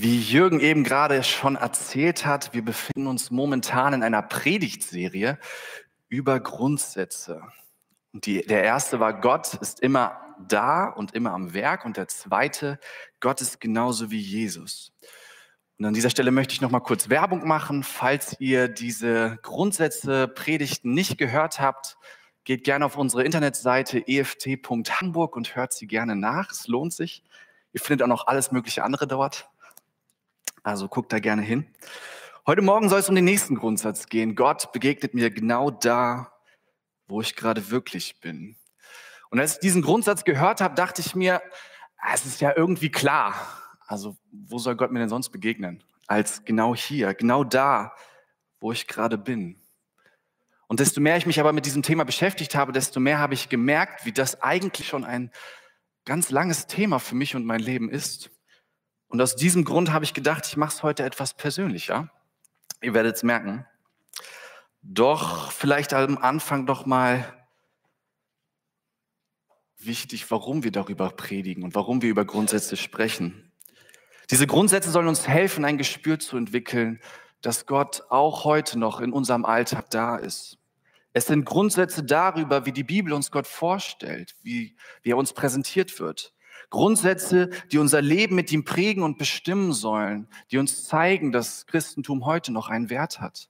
Wie Jürgen eben gerade schon erzählt hat, wir befinden uns momentan in einer Predigtserie über Grundsätze. Und die, der erste war, Gott ist immer da und immer am Werk. Und der zweite, Gott ist genauso wie Jesus. Und an dieser Stelle möchte ich noch mal kurz Werbung machen. Falls ihr diese Grundsätze, Predigten nicht gehört habt, geht gerne auf unsere Internetseite eft.hamburg und hört sie gerne nach. Es lohnt sich. Ihr findet auch noch alles mögliche andere dort. Also guckt da gerne hin. Heute Morgen soll es um den nächsten Grundsatz gehen. Gott begegnet mir genau da, wo ich gerade wirklich bin. Und als ich diesen Grundsatz gehört habe, dachte ich mir, ah, es ist ja irgendwie klar. Also wo soll Gott mir denn sonst begegnen? Als genau hier, genau da, wo ich gerade bin. Und desto mehr ich mich aber mit diesem Thema beschäftigt habe, desto mehr habe ich gemerkt, wie das eigentlich schon ein ganz langes Thema für mich und mein Leben ist. Und aus diesem Grund habe ich gedacht, ich mache es heute etwas persönlicher. Ihr werdet es merken. Doch vielleicht am Anfang doch mal wichtig, warum wir darüber predigen und warum wir über Grundsätze sprechen. Diese Grundsätze sollen uns helfen, ein Gespür zu entwickeln, dass Gott auch heute noch in unserem Alltag da ist. Es sind Grundsätze darüber, wie die Bibel uns Gott vorstellt, wie, wie er uns präsentiert wird. Grundsätze, die unser Leben mit ihm prägen und bestimmen sollen, die uns zeigen, dass Christentum heute noch einen Wert hat.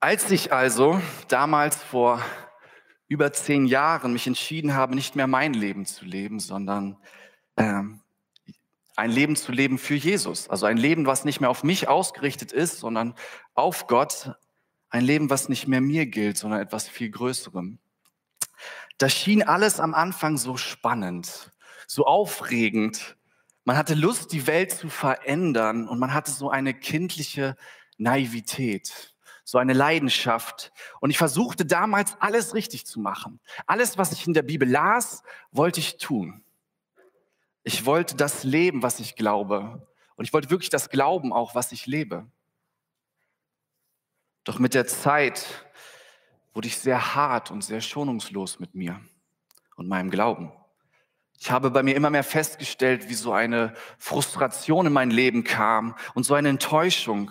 Als ich also damals vor über zehn Jahren mich entschieden habe, nicht mehr mein Leben zu leben, sondern ähm, ein Leben zu leben für Jesus. Also ein Leben, was nicht mehr auf mich ausgerichtet ist, sondern auf Gott. Ein Leben, was nicht mehr mir gilt, sondern etwas viel Größerem. Das schien alles am Anfang so spannend, so aufregend. Man hatte Lust, die Welt zu verändern und man hatte so eine kindliche Naivität, so eine Leidenschaft. Und ich versuchte damals alles richtig zu machen. Alles, was ich in der Bibel las, wollte ich tun. Ich wollte das leben, was ich glaube. Und ich wollte wirklich das glauben auch, was ich lebe. Doch mit der Zeit wurde ich sehr hart und sehr schonungslos mit mir und meinem Glauben. Ich habe bei mir immer mehr festgestellt, wie so eine Frustration in mein Leben kam und so eine Enttäuschung.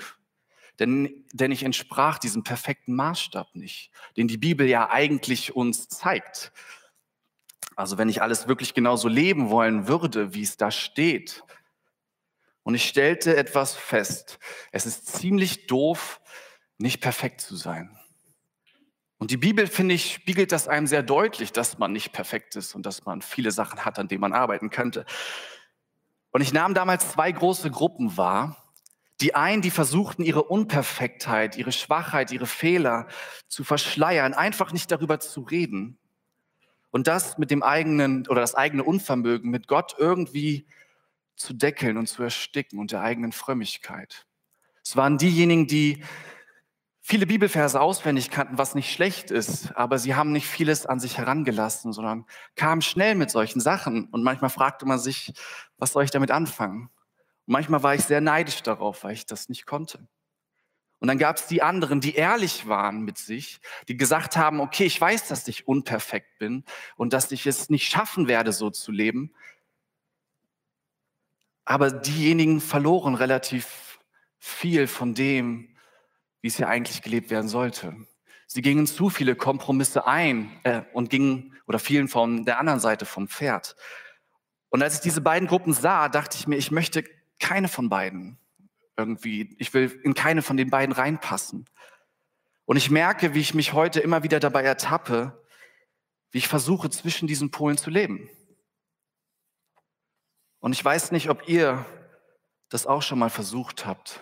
Denn, denn ich entsprach diesem perfekten Maßstab nicht, den die Bibel ja eigentlich uns zeigt. Also wenn ich alles wirklich genauso leben wollen würde, wie es da steht. Und ich stellte etwas fest. Es ist ziemlich doof, nicht perfekt zu sein. Und die Bibel, finde ich, spiegelt das einem sehr deutlich, dass man nicht perfekt ist und dass man viele Sachen hat, an denen man arbeiten könnte. Und ich nahm damals zwei große Gruppen wahr. Die einen, die versuchten, ihre Unperfektheit, ihre Schwachheit, ihre Fehler zu verschleiern, einfach nicht darüber zu reden. Und das mit dem eigenen oder das eigene Unvermögen mit Gott irgendwie zu deckeln und zu ersticken und der eigenen Frömmigkeit. Es waren diejenigen, die viele Bibelverse auswendig kannten, was nicht schlecht ist, aber sie haben nicht vieles an sich herangelassen, sondern kamen schnell mit solchen Sachen. Und manchmal fragte man sich, was soll ich damit anfangen? Und manchmal war ich sehr neidisch darauf, weil ich das nicht konnte. Und dann gab es die anderen, die ehrlich waren mit sich, die gesagt haben, okay, ich weiß, dass ich unperfekt bin und dass ich es nicht schaffen werde, so zu leben. Aber diejenigen verloren relativ viel von dem, wie es ja eigentlich gelebt werden sollte. Sie gingen zu viele Kompromisse ein äh, und gingen oder fielen von der anderen Seite vom Pferd. Und als ich diese beiden Gruppen sah, dachte ich mir, ich möchte keine von beiden irgendwie, ich will in keine von den beiden reinpassen. Und ich merke, wie ich mich heute immer wieder dabei ertappe, wie ich versuche, zwischen diesen Polen zu leben. Und ich weiß nicht, ob ihr das auch schon mal versucht habt,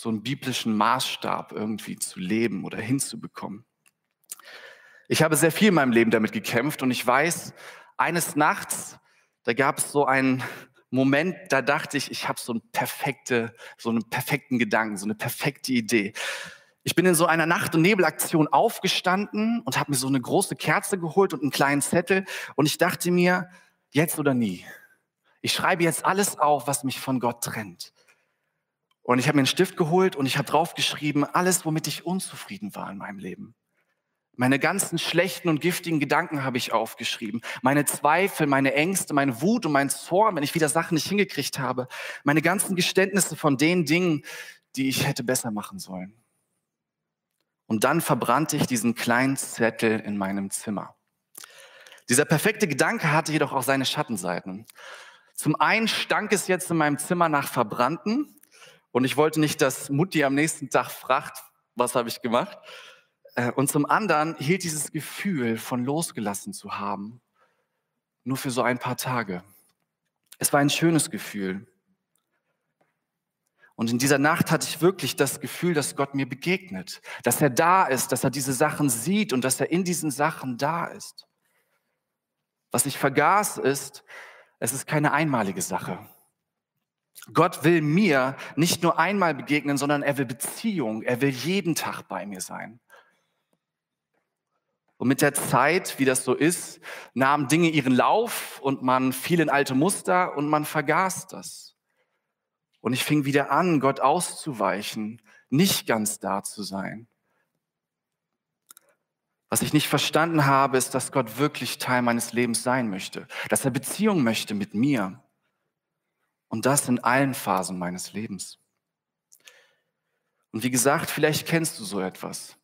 so einen biblischen Maßstab irgendwie zu leben oder hinzubekommen. Ich habe sehr viel in meinem Leben damit gekämpft und ich weiß, eines Nachts, da gab es so einen Moment, da dachte ich, ich habe so, ein perfekte, so einen perfekten Gedanken, so eine perfekte Idee. Ich bin in so einer Nacht- und Nebelaktion aufgestanden und habe mir so eine große Kerze geholt und einen kleinen Zettel und ich dachte mir, jetzt oder nie. Ich schreibe jetzt alles auf, was mich von Gott trennt. Und ich habe mir einen Stift geholt und ich habe draufgeschrieben, alles, womit ich unzufrieden war in meinem Leben. Meine ganzen schlechten und giftigen Gedanken habe ich aufgeschrieben. Meine Zweifel, meine Ängste, meine Wut und mein Zorn, wenn ich wieder Sachen nicht hingekriegt habe. Meine ganzen Geständnisse von den Dingen, die ich hätte besser machen sollen. Und dann verbrannte ich diesen kleinen Zettel in meinem Zimmer. Dieser perfekte Gedanke hatte jedoch auch seine Schattenseiten. Zum einen stank es jetzt in meinem Zimmer nach Verbrannten und ich wollte nicht, dass Mutti am nächsten Tag fragt, was habe ich gemacht. Äh, und zum anderen hielt dieses Gefühl von losgelassen zu haben nur für so ein paar Tage. Es war ein schönes Gefühl. Und in dieser Nacht hatte ich wirklich das Gefühl, dass Gott mir begegnet, dass er da ist, dass er diese Sachen sieht und dass er in diesen Sachen da ist. Was ich vergaß ist, es ist keine einmalige Sache. Gott will mir nicht nur einmal begegnen, sondern er will Beziehung, er will jeden Tag bei mir sein. Und mit der Zeit, wie das so ist, nahmen Dinge ihren Lauf und man fiel in alte Muster und man vergaß das. Und ich fing wieder an, Gott auszuweichen, nicht ganz da zu sein. Was ich nicht verstanden habe, ist, dass Gott wirklich Teil meines Lebens sein möchte, dass er Beziehung möchte mit mir. Und das in allen Phasen meines Lebens. Und wie gesagt, vielleicht kennst du so etwas.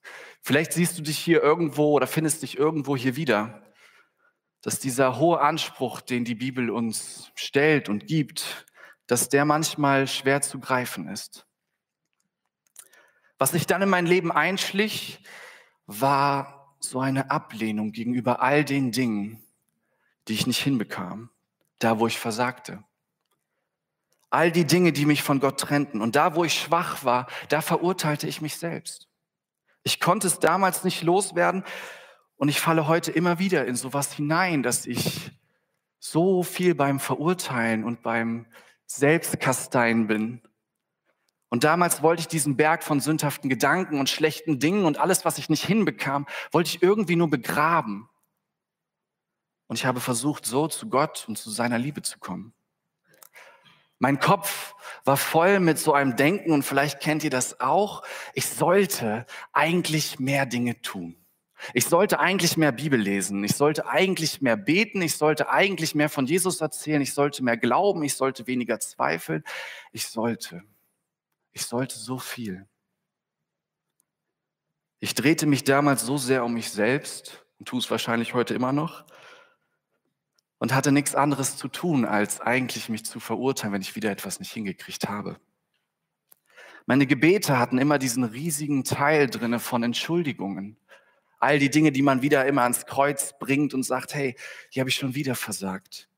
Vielleicht siehst du dich hier irgendwo oder findest dich irgendwo hier wieder, dass dieser hohe Anspruch, den die Bibel uns stellt und gibt, dass der manchmal schwer zu greifen ist. Was sich dann in mein Leben einschlich, war so eine Ablehnung gegenüber all den Dingen, die ich nicht hinbekam, da wo ich versagte. All die Dinge, die mich von Gott trennten. Und da, wo ich schwach war, da verurteilte ich mich selbst. Ich konnte es damals nicht loswerden und ich falle heute immer wieder in sowas hinein, dass ich so viel beim Verurteilen und beim Selbstkasteien bin. Und damals wollte ich diesen Berg von sündhaften Gedanken und schlechten Dingen und alles, was ich nicht hinbekam, wollte ich irgendwie nur begraben. Und ich habe versucht, so zu Gott und zu seiner Liebe zu kommen. Mein Kopf war voll mit so einem Denken und vielleicht kennt ihr das auch. Ich sollte eigentlich mehr Dinge tun. Ich sollte eigentlich mehr Bibel lesen. Ich sollte eigentlich mehr beten. Ich sollte eigentlich mehr von Jesus erzählen. Ich sollte mehr glauben. Ich sollte weniger zweifeln. Ich sollte. Ich sollte so viel. Ich drehte mich damals so sehr um mich selbst und tue es wahrscheinlich heute immer noch und hatte nichts anderes zu tun, als eigentlich mich zu verurteilen, wenn ich wieder etwas nicht hingekriegt habe. Meine Gebete hatten immer diesen riesigen Teil drinne von Entschuldigungen. All die Dinge, die man wieder immer ans Kreuz bringt und sagt, hey, die habe ich schon wieder versagt.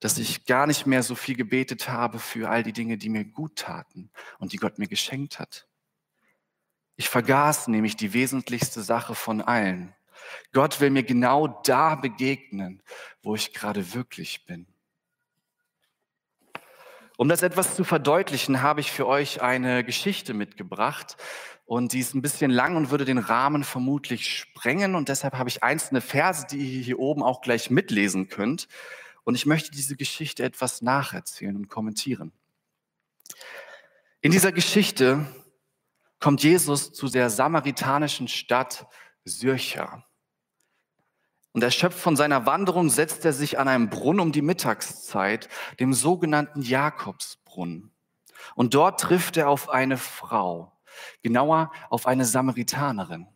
Dass ich gar nicht mehr so viel gebetet habe für all die Dinge, die mir gut taten und die Gott mir geschenkt hat. Ich vergaß nämlich die wesentlichste Sache von allen, Gott will mir genau da begegnen, wo ich gerade wirklich bin. Um das etwas zu verdeutlichen, habe ich für euch eine Geschichte mitgebracht. Und die ist ein bisschen lang und würde den Rahmen vermutlich sprengen. Und deshalb habe ich einzelne Verse, die ihr hier oben auch gleich mitlesen könnt. Und ich möchte diese Geschichte etwas nacherzählen und kommentieren. In dieser Geschichte kommt Jesus zu der samaritanischen Stadt Syrcha. Und erschöpft von seiner Wanderung setzt er sich an einem Brunnen um die Mittagszeit, dem sogenannten Jakobsbrunnen. Und dort trifft er auf eine Frau, genauer auf eine Samaritanerin.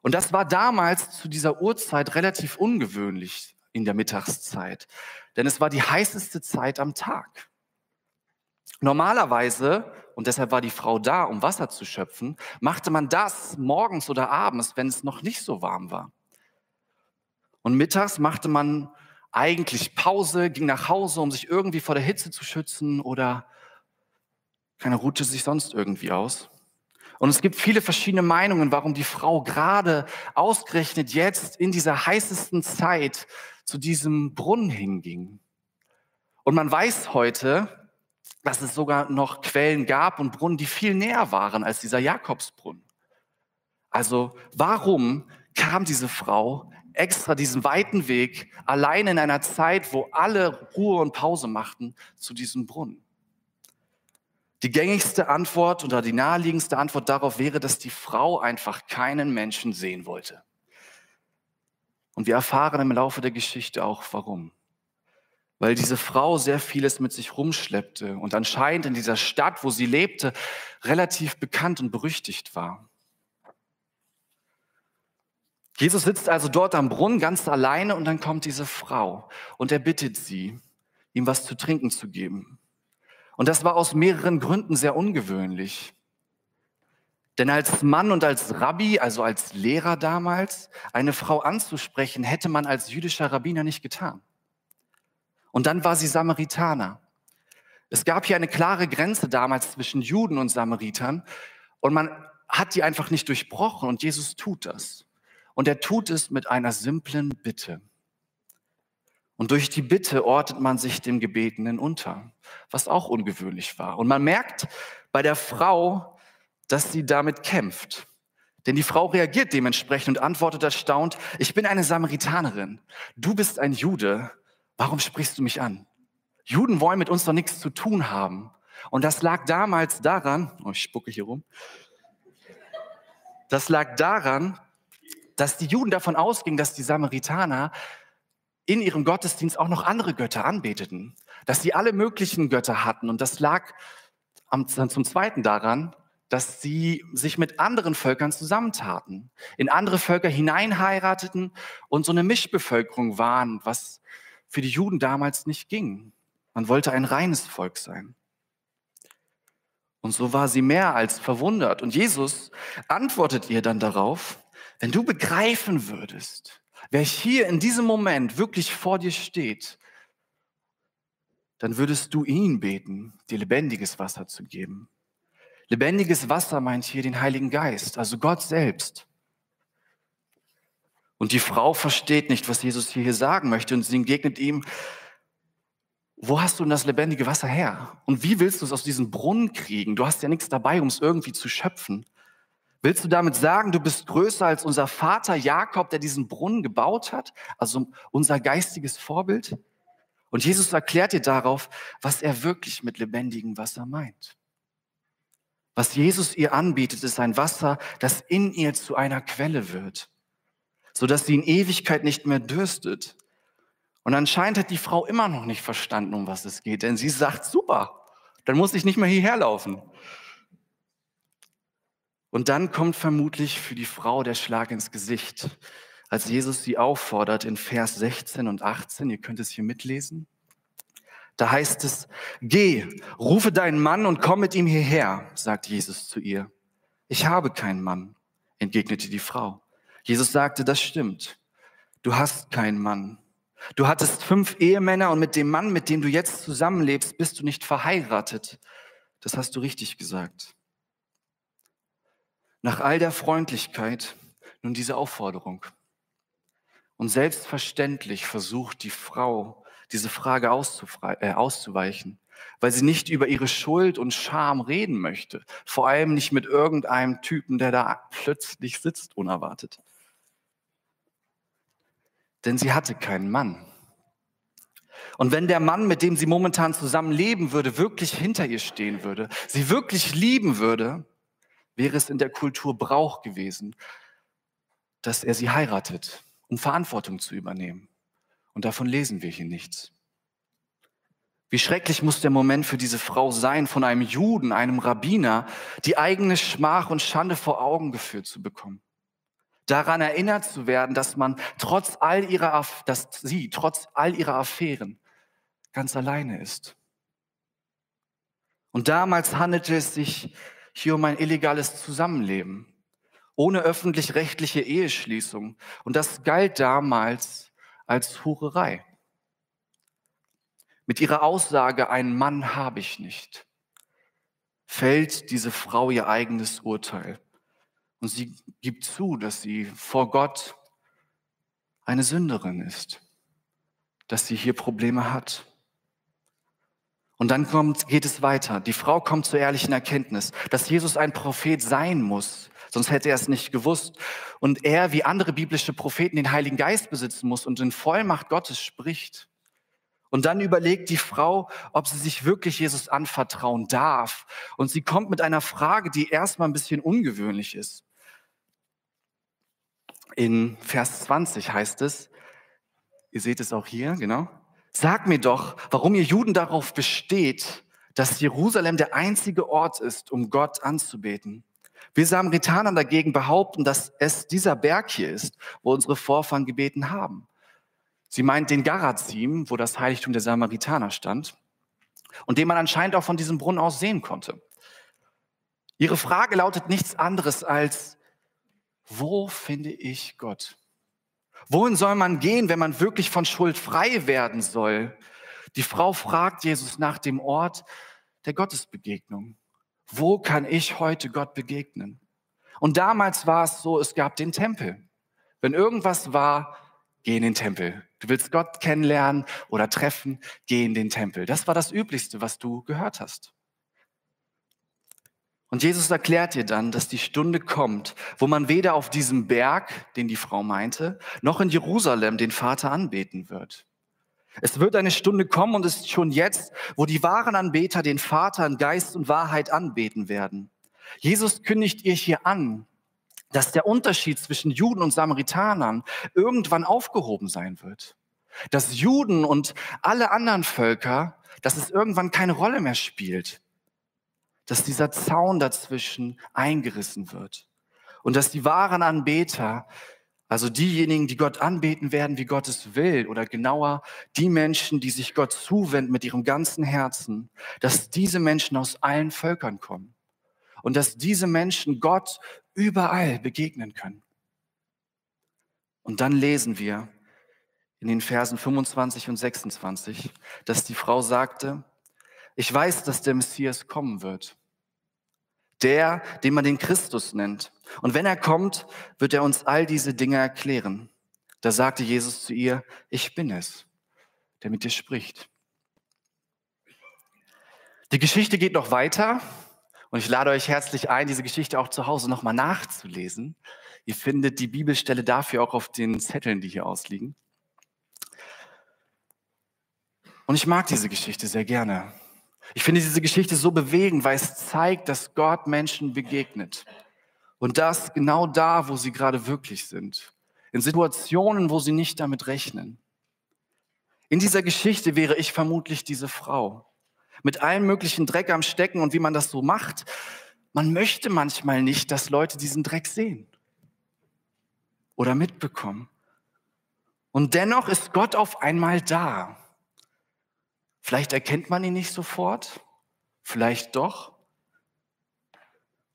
Und das war damals zu dieser Uhrzeit relativ ungewöhnlich in der Mittagszeit, denn es war die heißeste Zeit am Tag. Normalerweise, und deshalb war die Frau da, um Wasser zu schöpfen, machte man das morgens oder abends, wenn es noch nicht so warm war. Und mittags machte man eigentlich Pause, ging nach Hause, um sich irgendwie vor der Hitze zu schützen oder keine ruhte sich sonst irgendwie aus. Und es gibt viele verschiedene Meinungen, warum die Frau gerade ausgerechnet jetzt in dieser heißesten Zeit zu diesem Brunnen hinging. Und man weiß heute, dass es sogar noch Quellen gab und Brunnen, die viel näher waren als dieser Jakobsbrunnen. Also warum kam diese Frau extra diesen weiten Weg, allein in einer Zeit, wo alle Ruhe und Pause machten, zu diesem Brunnen. Die gängigste Antwort oder die naheliegendste Antwort darauf wäre, dass die Frau einfach keinen Menschen sehen wollte. Und wir erfahren im Laufe der Geschichte auch warum. Weil diese Frau sehr vieles mit sich rumschleppte und anscheinend in dieser Stadt, wo sie lebte, relativ bekannt und berüchtigt war. Jesus sitzt also dort am Brunnen ganz alleine und dann kommt diese Frau und er bittet sie, ihm was zu trinken zu geben. Und das war aus mehreren Gründen sehr ungewöhnlich. Denn als Mann und als Rabbi, also als Lehrer damals, eine Frau anzusprechen, hätte man als jüdischer Rabbiner nicht getan. Und dann war sie Samaritaner. Es gab hier eine klare Grenze damals zwischen Juden und Samaritern und man hat die einfach nicht durchbrochen und Jesus tut das. Und er tut es mit einer simplen Bitte. Und durch die Bitte ordnet man sich dem Gebetenen unter, was auch ungewöhnlich war. Und man merkt bei der Frau, dass sie damit kämpft. Denn die Frau reagiert dementsprechend und antwortet erstaunt, ich bin eine Samaritanerin, du bist ein Jude, warum sprichst du mich an? Juden wollen mit uns doch nichts zu tun haben. Und das lag damals daran, oh, ich spucke hier rum, das lag daran, dass die Juden davon ausgingen, dass die Samaritaner in ihrem Gottesdienst auch noch andere Götter anbeteten, dass sie alle möglichen Götter hatten. Und das lag am, zum Zweiten daran, dass sie sich mit anderen Völkern zusammentaten, in andere Völker hineinheirateten und so eine Mischbevölkerung waren, was für die Juden damals nicht ging. Man wollte ein reines Volk sein. Und so war sie mehr als verwundert. Und Jesus antwortet ihr dann darauf, wenn du begreifen würdest, wer hier in diesem Moment wirklich vor dir steht, dann würdest du ihn beten, dir lebendiges Wasser zu geben. Lebendiges Wasser meint hier den Heiligen Geist, also Gott selbst. Und die Frau versteht nicht, was Jesus hier sagen möchte und sie entgegnet ihm, wo hast du denn das lebendige Wasser her? Und wie willst du es aus diesem Brunnen kriegen? Du hast ja nichts dabei, um es irgendwie zu schöpfen. Willst du damit sagen, du bist größer als unser Vater Jakob, der diesen Brunnen gebaut hat? Also unser geistiges Vorbild? Und Jesus erklärt dir darauf, was er wirklich mit lebendigem Wasser meint. Was Jesus ihr anbietet, ist ein Wasser, das in ihr zu einer Quelle wird, sodass sie in Ewigkeit nicht mehr dürstet. Und anscheinend hat die Frau immer noch nicht verstanden, um was es geht, denn sie sagt, super, dann muss ich nicht mehr hierher laufen. Und dann kommt vermutlich für die Frau der Schlag ins Gesicht, als Jesus sie auffordert in Vers 16 und 18. Ihr könnt es hier mitlesen. Da heißt es, geh, rufe deinen Mann und komm mit ihm hierher, sagt Jesus zu ihr. Ich habe keinen Mann, entgegnete die Frau. Jesus sagte, das stimmt. Du hast keinen Mann. Du hattest fünf Ehemänner und mit dem Mann, mit dem du jetzt zusammenlebst, bist du nicht verheiratet. Das hast du richtig gesagt. Nach all der Freundlichkeit nun diese Aufforderung. Und selbstverständlich versucht die Frau, diese Frage äh, auszuweichen, weil sie nicht über ihre Schuld und Scham reden möchte. Vor allem nicht mit irgendeinem Typen, der da plötzlich sitzt, unerwartet. Denn sie hatte keinen Mann. Und wenn der Mann, mit dem sie momentan zusammen leben würde, wirklich hinter ihr stehen würde, sie wirklich lieben würde, wäre es in der Kultur Brauch gewesen, dass er sie heiratet, um Verantwortung zu übernehmen. Und davon lesen wir hier nichts. Wie schrecklich muss der Moment für diese Frau sein, von einem Juden, einem Rabbiner, die eigene Schmach und Schande vor Augen geführt zu bekommen. Daran erinnert zu werden, dass man trotz all ihrer, dass sie trotz all ihrer Affären ganz alleine ist. Und damals handelte es sich hier um ein illegales Zusammenleben, ohne öffentlich-rechtliche Eheschließung. Und das galt damals als Hurerei. Mit ihrer Aussage, einen Mann habe ich nicht, fällt diese Frau ihr eigenes Urteil. Und sie gibt zu, dass sie vor Gott eine Sünderin ist, dass sie hier Probleme hat. Und dann kommt, geht es weiter. Die Frau kommt zur ehrlichen Erkenntnis, dass Jesus ein Prophet sein muss. Sonst hätte er es nicht gewusst. Und er, wie andere biblische Propheten, den Heiligen Geist besitzen muss und in Vollmacht Gottes spricht. Und dann überlegt die Frau, ob sie sich wirklich Jesus anvertrauen darf. Und sie kommt mit einer Frage, die erstmal ein bisschen ungewöhnlich ist. In Vers 20 heißt es, ihr seht es auch hier, genau. Sag mir doch, warum ihr Juden darauf besteht, dass Jerusalem der einzige Ort ist, um Gott anzubeten. Wir Samaritaner dagegen behaupten, dass es dieser Berg hier ist, wo unsere Vorfahren gebeten haben. Sie meint den Garazim, wo das Heiligtum der Samaritaner stand und den man anscheinend auch von diesem Brunnen aus sehen konnte. Ihre Frage lautet nichts anderes als, wo finde ich Gott? Wohin soll man gehen, wenn man wirklich von Schuld frei werden soll? Die Frau fragt Jesus nach dem Ort der Gottesbegegnung. Wo kann ich heute Gott begegnen? Und damals war es so, es gab den Tempel. Wenn irgendwas war, geh in den Tempel. Du willst Gott kennenlernen oder treffen, geh in den Tempel. Das war das Üblichste, was du gehört hast. Und Jesus erklärt dir dann, dass die Stunde kommt, wo man weder auf diesem Berg, den die Frau meinte, noch in Jerusalem den Vater anbeten wird. Es wird eine Stunde kommen und es ist schon jetzt, wo die wahren Anbeter den Vater in Geist und Wahrheit anbeten werden. Jesus kündigt ihr hier an, dass der Unterschied zwischen Juden und Samaritanern irgendwann aufgehoben sein wird. Dass Juden und alle anderen Völker, dass es irgendwann keine Rolle mehr spielt dass dieser Zaun dazwischen eingerissen wird und dass die wahren Anbeter, also diejenigen, die Gott anbeten werden, wie Gott es will, oder genauer die Menschen, die sich Gott zuwenden mit ihrem ganzen Herzen, dass diese Menschen aus allen Völkern kommen und dass diese Menschen Gott überall begegnen können. Und dann lesen wir in den Versen 25 und 26, dass die Frau sagte, ich weiß, dass der Messias kommen wird. Der, den man den Christus nennt. Und wenn er kommt, wird er uns all diese Dinge erklären. Da sagte Jesus zu ihr, ich bin es, der mit dir spricht. Die Geschichte geht noch weiter und ich lade euch herzlich ein, diese Geschichte auch zu Hause nochmal nachzulesen. Ihr findet die Bibelstelle dafür auch auf den Zetteln, die hier ausliegen. Und ich mag diese Geschichte sehr gerne. Ich finde diese Geschichte so bewegend, weil es zeigt, dass Gott Menschen begegnet. Und das genau da, wo sie gerade wirklich sind. In Situationen, wo sie nicht damit rechnen. In dieser Geschichte wäre ich vermutlich diese Frau. Mit allem möglichen Dreck am Stecken und wie man das so macht. Man möchte manchmal nicht, dass Leute diesen Dreck sehen oder mitbekommen. Und dennoch ist Gott auf einmal da. Vielleicht erkennt man ihn nicht sofort, vielleicht doch.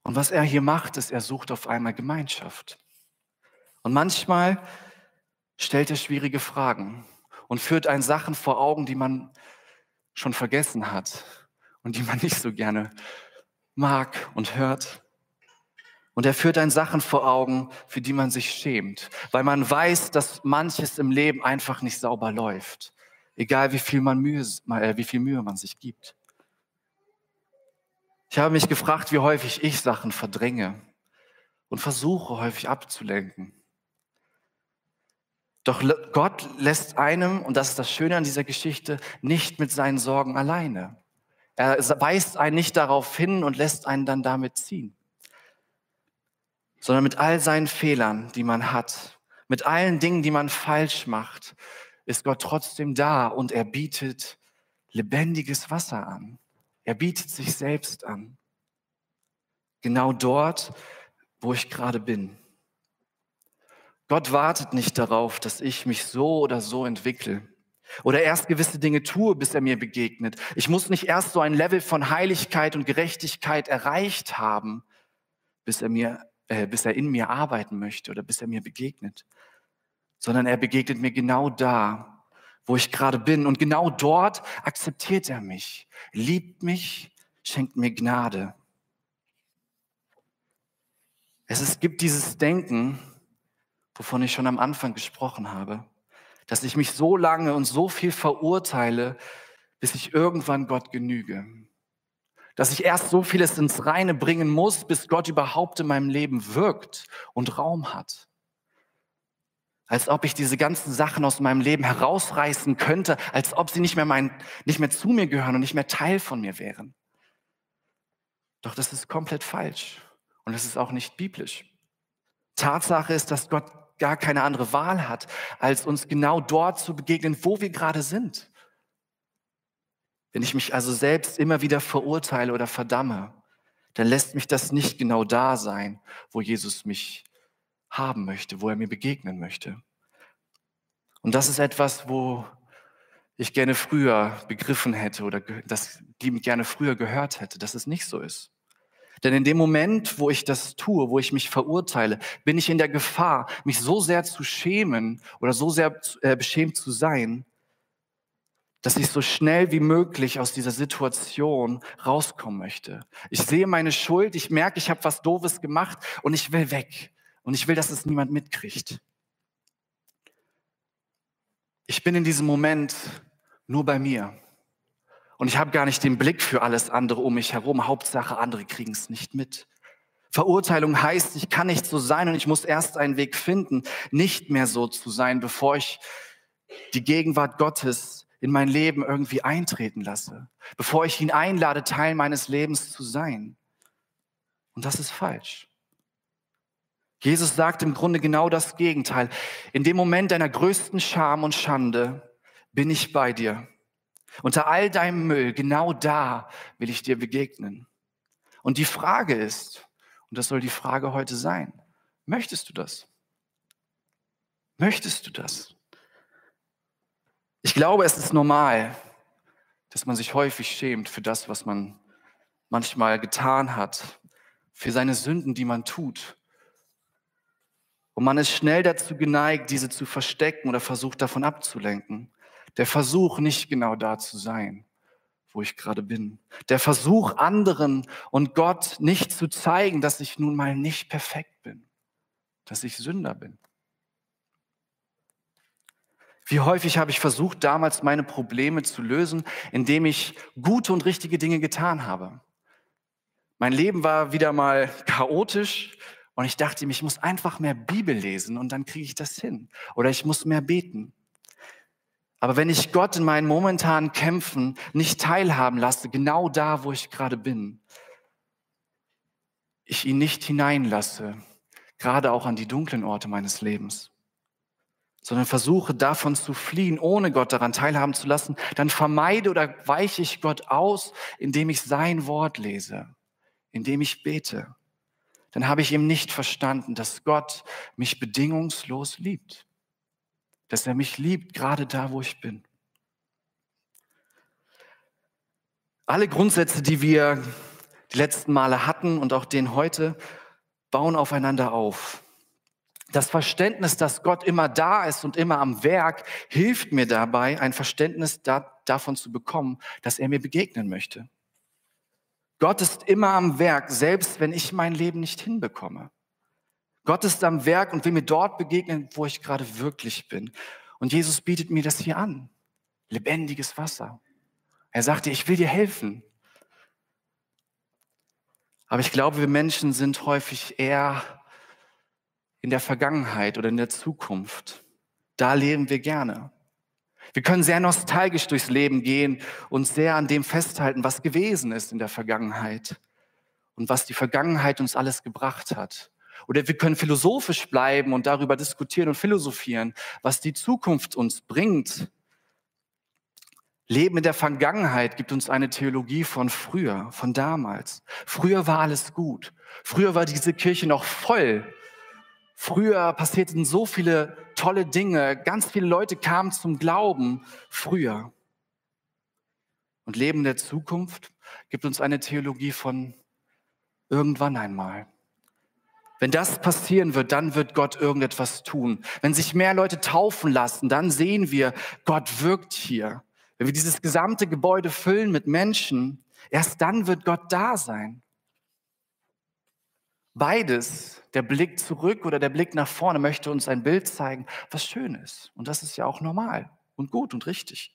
Und was er hier macht, ist, er sucht auf einmal Gemeinschaft. Und manchmal stellt er schwierige Fragen und führt einen Sachen vor Augen, die man schon vergessen hat und die man nicht so gerne mag und hört. Und er führt einen Sachen vor Augen, für die man sich schämt, weil man weiß, dass manches im Leben einfach nicht sauber läuft. Egal wie viel, man Mühe, äh, wie viel Mühe man sich gibt. Ich habe mich gefragt, wie häufig ich Sachen verdränge und versuche häufig abzulenken. Doch Gott lässt einem, und das ist das Schöne an dieser Geschichte, nicht mit seinen Sorgen alleine. Er weist einen nicht darauf hin und lässt einen dann damit ziehen, sondern mit all seinen Fehlern, die man hat, mit allen Dingen, die man falsch macht, ist Gott trotzdem da und er bietet lebendiges Wasser an. Er bietet sich selbst an. Genau dort, wo ich gerade bin. Gott wartet nicht darauf, dass ich mich so oder so entwickle oder erst gewisse Dinge tue, bis er mir begegnet. Ich muss nicht erst so ein Level von Heiligkeit und Gerechtigkeit erreicht haben, bis er mir, äh, bis er in mir arbeiten möchte oder bis er mir begegnet sondern er begegnet mir genau da, wo ich gerade bin. Und genau dort akzeptiert er mich, liebt mich, schenkt mir Gnade. Es ist, gibt dieses Denken, wovon ich schon am Anfang gesprochen habe, dass ich mich so lange und so viel verurteile, bis ich irgendwann Gott genüge. Dass ich erst so vieles ins Reine bringen muss, bis Gott überhaupt in meinem Leben wirkt und Raum hat. Als ob ich diese ganzen Sachen aus meinem Leben herausreißen könnte, als ob sie nicht mehr, mein, nicht mehr zu mir gehören und nicht mehr Teil von mir wären. Doch das ist komplett falsch und das ist auch nicht biblisch. Tatsache ist, dass Gott gar keine andere Wahl hat, als uns genau dort zu begegnen, wo wir gerade sind. Wenn ich mich also selbst immer wieder verurteile oder verdamme, dann lässt mich das nicht genau da sein, wo Jesus mich haben möchte, wo er mir begegnen möchte. Und das ist etwas, wo ich gerne früher begriffen hätte oder das gerne früher gehört hätte, dass es nicht so ist. Denn in dem Moment, wo ich das tue, wo ich mich verurteile, bin ich in der Gefahr, mich so sehr zu schämen oder so sehr äh, beschämt zu sein, dass ich so schnell wie möglich aus dieser Situation rauskommen möchte. Ich sehe meine Schuld, ich merke, ich habe was Doofes gemacht und ich will weg. Und ich will, dass es niemand mitkriegt. Ich bin in diesem Moment nur bei mir. Und ich habe gar nicht den Blick für alles andere um mich herum. Hauptsache, andere kriegen es nicht mit. Verurteilung heißt, ich kann nicht so sein und ich muss erst einen Weg finden, nicht mehr so zu sein, bevor ich die Gegenwart Gottes in mein Leben irgendwie eintreten lasse, bevor ich ihn einlade, Teil meines Lebens zu sein. Und das ist falsch. Jesus sagt im Grunde genau das Gegenteil. In dem Moment deiner größten Scham und Schande bin ich bei dir. Unter all deinem Müll, genau da will ich dir begegnen. Und die Frage ist, und das soll die Frage heute sein, möchtest du das? Möchtest du das? Ich glaube, es ist normal, dass man sich häufig schämt für das, was man manchmal getan hat, für seine Sünden, die man tut. Und man ist schnell dazu geneigt, diese zu verstecken oder versucht davon abzulenken. Der Versuch, nicht genau da zu sein, wo ich gerade bin. Der Versuch, anderen und Gott nicht zu zeigen, dass ich nun mal nicht perfekt bin, dass ich Sünder bin. Wie häufig habe ich versucht, damals meine Probleme zu lösen, indem ich gute und richtige Dinge getan habe. Mein Leben war wieder mal chaotisch und ich dachte mir, ich muss einfach mehr Bibel lesen und dann kriege ich das hin. Oder ich muss mehr beten. Aber wenn ich Gott in meinen momentanen Kämpfen nicht teilhaben lasse, genau da, wo ich gerade bin, ich ihn nicht hineinlasse, gerade auch an die dunklen Orte meines Lebens, sondern versuche davon zu fliehen, ohne Gott daran teilhaben zu lassen, dann vermeide oder weiche ich Gott aus, indem ich sein Wort lese, indem ich bete. Dann habe ich ihm nicht verstanden, dass Gott mich bedingungslos liebt, dass er mich liebt, gerade da, wo ich bin. Alle Grundsätze, die wir die letzten Male hatten und auch den heute, bauen aufeinander auf. Das Verständnis, dass Gott immer da ist und immer am Werk, hilft mir dabei, ein Verständnis da, davon zu bekommen, dass er mir begegnen möchte. Gott ist immer am Werk, selbst wenn ich mein Leben nicht hinbekomme. Gott ist am Werk und will mir dort begegnen, wo ich gerade wirklich bin. Und Jesus bietet mir das hier an. Lebendiges Wasser. Er sagte, ich will dir helfen. Aber ich glaube, wir Menschen sind häufig eher in der Vergangenheit oder in der Zukunft. Da leben wir gerne. Wir können sehr nostalgisch durchs Leben gehen und sehr an dem festhalten, was gewesen ist in der Vergangenheit und was die Vergangenheit uns alles gebracht hat. Oder wir können philosophisch bleiben und darüber diskutieren und philosophieren, was die Zukunft uns bringt. Leben in der Vergangenheit gibt uns eine Theologie von früher, von damals. Früher war alles gut. Früher war diese Kirche noch voll Früher passierten so viele tolle Dinge, ganz viele Leute kamen zum Glauben früher. Und Leben der Zukunft gibt uns eine Theologie von irgendwann einmal. Wenn das passieren wird, dann wird Gott irgendetwas tun. Wenn sich mehr Leute taufen lassen, dann sehen wir, Gott wirkt hier. Wenn wir dieses gesamte Gebäude füllen mit Menschen, erst dann wird Gott da sein. Beides, der Blick zurück oder der Blick nach vorne, möchte uns ein Bild zeigen, was schön ist. Und das ist ja auch normal und gut und richtig.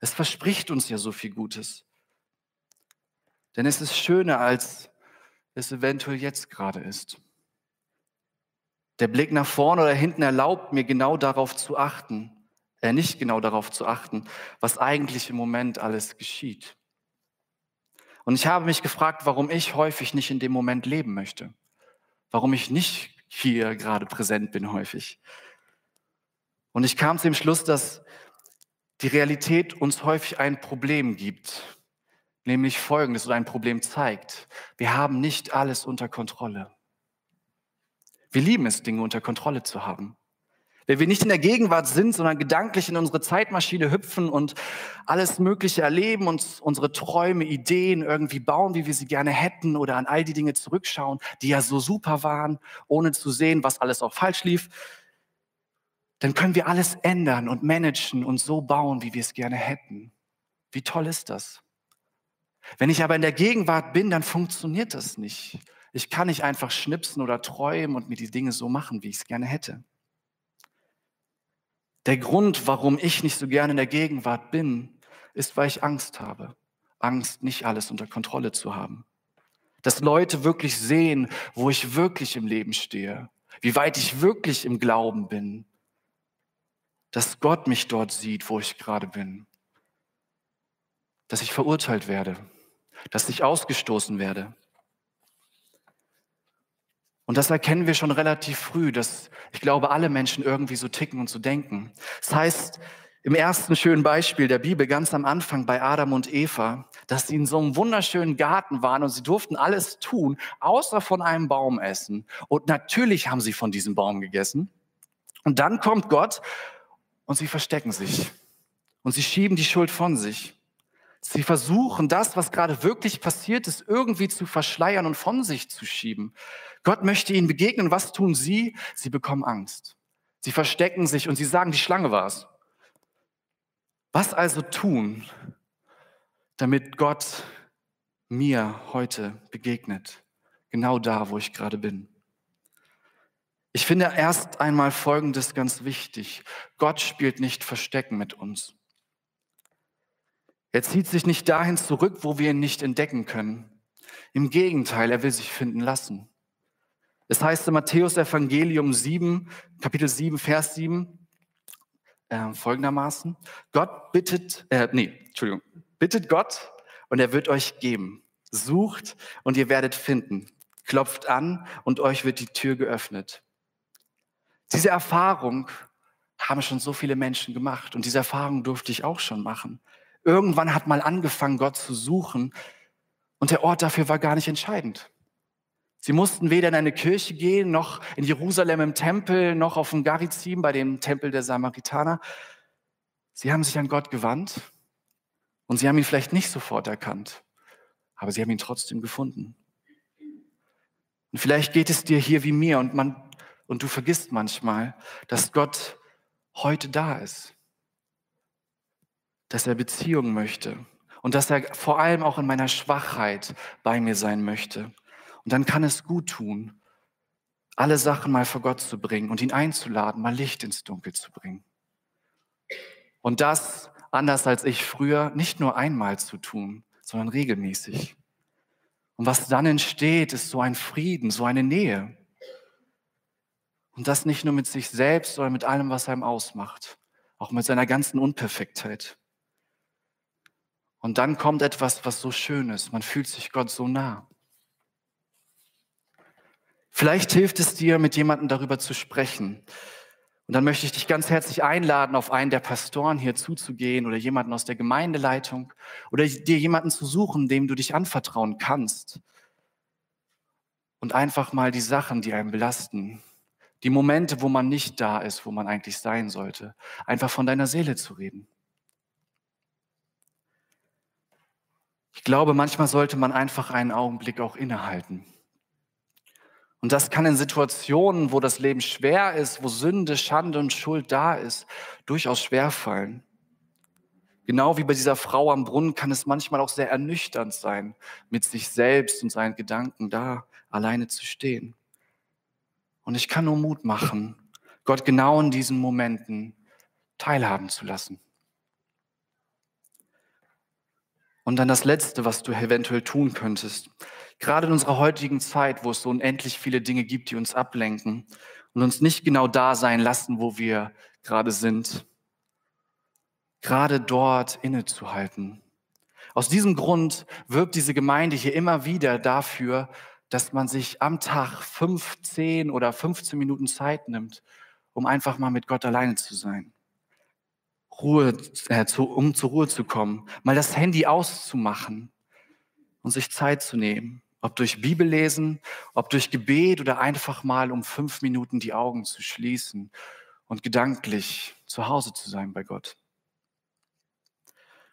Es verspricht uns ja so viel Gutes. Denn es ist schöner, als es eventuell jetzt gerade ist. Der Blick nach vorne oder hinten erlaubt mir genau darauf zu achten, äh, nicht genau darauf zu achten, was eigentlich im Moment alles geschieht. Und ich habe mich gefragt, warum ich häufig nicht in dem Moment leben möchte. Warum ich nicht hier gerade präsent bin häufig. Und ich kam zu dem Schluss, dass die Realität uns häufig ein Problem gibt, nämlich folgendes oder ein Problem zeigt. Wir haben nicht alles unter Kontrolle. Wir lieben es, Dinge unter Kontrolle zu haben. Wenn wir nicht in der Gegenwart sind, sondern gedanklich in unsere Zeitmaschine hüpfen und alles Mögliche erleben, uns unsere Träume, Ideen irgendwie bauen, wie wir sie gerne hätten oder an all die Dinge zurückschauen, die ja so super waren, ohne zu sehen, was alles auch falsch lief, dann können wir alles ändern und managen und so bauen, wie wir es gerne hätten. Wie toll ist das? Wenn ich aber in der Gegenwart bin, dann funktioniert das nicht. Ich kann nicht einfach schnipsen oder träumen und mir die Dinge so machen, wie ich es gerne hätte. Der Grund, warum ich nicht so gerne in der Gegenwart bin, ist, weil ich Angst habe. Angst, nicht alles unter Kontrolle zu haben. Dass Leute wirklich sehen, wo ich wirklich im Leben stehe, wie weit ich wirklich im Glauben bin, dass Gott mich dort sieht, wo ich gerade bin, dass ich verurteilt werde, dass ich ausgestoßen werde. Und das erkennen wir schon relativ früh, dass ich glaube, alle Menschen irgendwie so ticken und so denken. Das heißt, im ersten schönen Beispiel der Bibel, ganz am Anfang bei Adam und Eva, dass sie in so einem wunderschönen Garten waren und sie durften alles tun, außer von einem Baum essen. Und natürlich haben sie von diesem Baum gegessen. Und dann kommt Gott und sie verstecken sich und sie schieben die Schuld von sich. Sie versuchen das, was gerade wirklich passiert ist, irgendwie zu verschleiern und von sich zu schieben. Gott möchte ihnen begegnen. Was tun sie? Sie bekommen Angst. Sie verstecken sich und sie sagen, die Schlange war es. Was also tun, damit Gott mir heute begegnet? Genau da, wo ich gerade bin. Ich finde erst einmal Folgendes ganz wichtig. Gott spielt nicht Verstecken mit uns. Er zieht sich nicht dahin zurück, wo wir ihn nicht entdecken können. Im Gegenteil, er will sich finden lassen. Es heißt in Matthäus Evangelium 7, Kapitel 7, Vers 7, äh, folgendermaßen, Gott bittet, äh, nee, Entschuldigung, bittet Gott und er wird euch geben. Sucht und ihr werdet finden. Klopft an und euch wird die Tür geöffnet. Diese Erfahrung haben schon so viele Menschen gemacht und diese Erfahrung durfte ich auch schon machen. Irgendwann hat mal angefangen, Gott zu suchen und der Ort dafür war gar nicht entscheidend. Sie mussten weder in eine Kirche gehen, noch in Jerusalem im Tempel, noch auf dem Garizim bei dem Tempel der Samaritaner. Sie haben sich an Gott gewandt und sie haben ihn vielleicht nicht sofort erkannt, aber sie haben ihn trotzdem gefunden. Und vielleicht geht es dir hier wie mir und man und du vergisst manchmal, dass Gott heute da ist, dass er Beziehung möchte und dass er vor allem auch in meiner Schwachheit bei mir sein möchte. Und dann kann es gut tun, alle Sachen mal vor Gott zu bringen und ihn einzuladen, mal Licht ins Dunkel zu bringen. Und das, anders als ich früher, nicht nur einmal zu tun, sondern regelmäßig. Und was dann entsteht, ist so ein Frieden, so eine Nähe. Und das nicht nur mit sich selbst, sondern mit allem, was einem ausmacht. Auch mit seiner ganzen Unperfektheit. Und dann kommt etwas, was so schön ist. Man fühlt sich Gott so nah. Vielleicht hilft es dir, mit jemandem darüber zu sprechen. Und dann möchte ich dich ganz herzlich einladen, auf einen der Pastoren hier zuzugehen oder jemanden aus der Gemeindeleitung oder dir jemanden zu suchen, dem du dich anvertrauen kannst. Und einfach mal die Sachen, die einen belasten, die Momente, wo man nicht da ist, wo man eigentlich sein sollte, einfach von deiner Seele zu reden. Ich glaube, manchmal sollte man einfach einen Augenblick auch innehalten. Und das kann in Situationen, wo das Leben schwer ist, wo Sünde, Schande und Schuld da ist, durchaus schwer fallen. Genau wie bei dieser Frau am Brunnen kann es manchmal auch sehr ernüchternd sein, mit sich selbst und seinen Gedanken da alleine zu stehen. Und ich kann nur Mut machen, Gott genau in diesen Momenten teilhaben zu lassen. Und dann das Letzte, was du eventuell tun könntest. Gerade in unserer heutigen Zeit, wo es so unendlich viele Dinge gibt, die uns ablenken und uns nicht genau da sein lassen, wo wir gerade sind. Gerade dort innezuhalten. Aus diesem Grund wirkt diese Gemeinde hier immer wieder dafür, dass man sich am Tag 15 oder 15 Minuten Zeit nimmt, um einfach mal mit Gott alleine zu sein. Ruhe, äh, zu, um zur Ruhe zu kommen, mal das Handy auszumachen und sich Zeit zu nehmen. Ob durch Bibellesen, ob durch Gebet oder einfach mal um fünf Minuten die Augen zu schließen und gedanklich zu Hause zu sein bei Gott.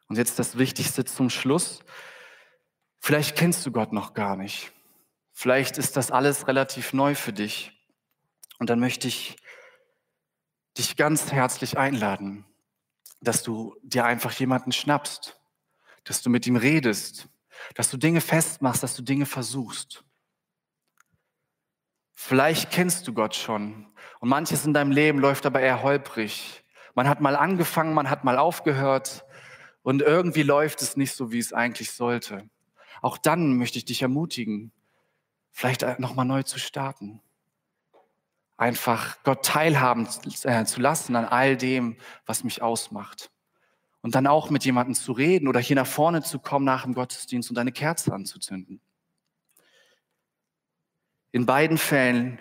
Und jetzt das Wichtigste zum Schluss. Vielleicht kennst du Gott noch gar nicht. Vielleicht ist das alles relativ neu für dich. Und dann möchte ich dich ganz herzlich einladen, dass du dir einfach jemanden schnappst, dass du mit ihm redest, dass du Dinge festmachst, dass du Dinge versuchst. Vielleicht kennst du Gott schon und manches in deinem Leben läuft aber eher holprig. Man hat mal angefangen, man hat mal aufgehört und irgendwie läuft es nicht so, wie es eigentlich sollte. Auch dann möchte ich dich ermutigen, vielleicht nochmal neu zu starten. Einfach Gott teilhaben äh, zu lassen an all dem, was mich ausmacht. Und dann auch mit jemandem zu reden oder hier nach vorne zu kommen nach dem Gottesdienst und eine Kerze anzuzünden. In beiden Fällen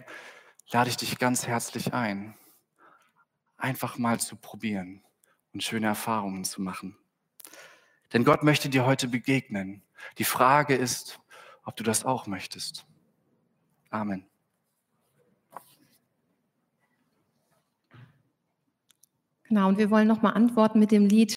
lade ich dich ganz herzlich ein, einfach mal zu probieren und schöne Erfahrungen zu machen. Denn Gott möchte dir heute begegnen. Die Frage ist, ob du das auch möchtest. Amen. Genau, und wir wollen nochmal antworten mit dem Lied